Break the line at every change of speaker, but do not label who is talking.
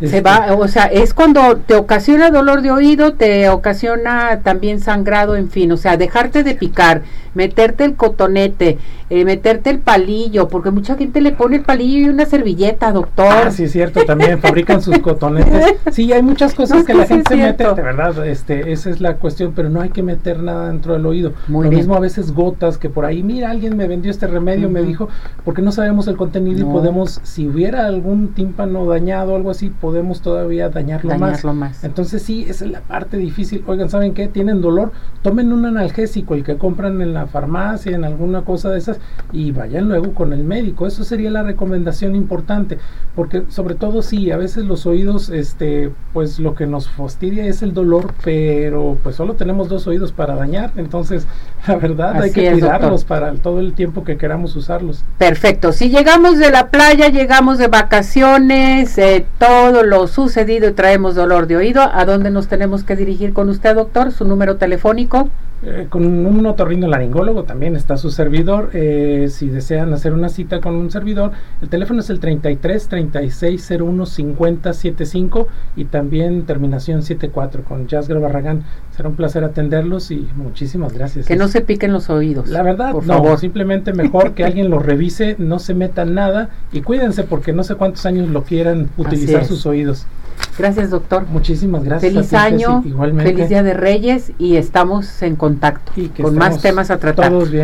Se va, o sea, es cuando te ocasiona dolor de oído, te ocasiona también sangrado, en fin, o sea, dejarte de picar, meterte el cotonete, eh, meterte el palillo, porque mucha gente le pone el palillo y una servilleta, doctor.
Ah, sí, es cierto, también fabrican sus cotonetes. Sí, hay muchas cosas que, la gente se mete, de verdad, este, esa es la cuestión, pero no hay que meter nada dentro del oído. Lo mismo a veces gotas que por ahí, mira, alguien me vendió este remedio, me dijo, porque no sabemos el contenido y podemos, si hubiera algún tímpano dañado o algo así, podemos todavía dañarlo, más. Entonces sí, esa es la parte difícil. Oigan, ¿saben qué? Tienen dolor, tomen un analgésico, el que compran en la farmacia, en alguna cosa de esas, y vayan luego con el médico. Eso sería la recomendación importante, porque sobre todo sí, a veces los oídos, este, pues lo que nos fastidia es el dolor, pero pues solo tenemos dos oídos para dañar, entonces la verdad hay que cuidarlos para todo el tiempo que queramos usarlos.
Perfecto, si llegamos de la playa, llegamos de vacaciones, eh, todo lo sucedido y traemos dolor de oído, ¿a dónde nos tenemos que dirigir con usted, doctor? ¿Su número telefónico?
Eh, con un otorrino laringólogo también está su servidor. Eh, si desean hacer una cita con un servidor, el teléfono es el 33 36 01 50 75 y también terminación 74 con Jasger Barragán. Será un placer atenderlos y muchísimas gracias.
Que no se piquen los oídos.
La verdad, por no, favor. simplemente mejor que alguien los revise, no se meta nada y cuídense porque no sé cuántos años lo quieran utilizar sus oídos.
Gracias, doctor.
Muchísimas gracias.
Feliz año, igualmente. feliz Día de Reyes y estamos en contacto con más temas a tratar.
Todos bien.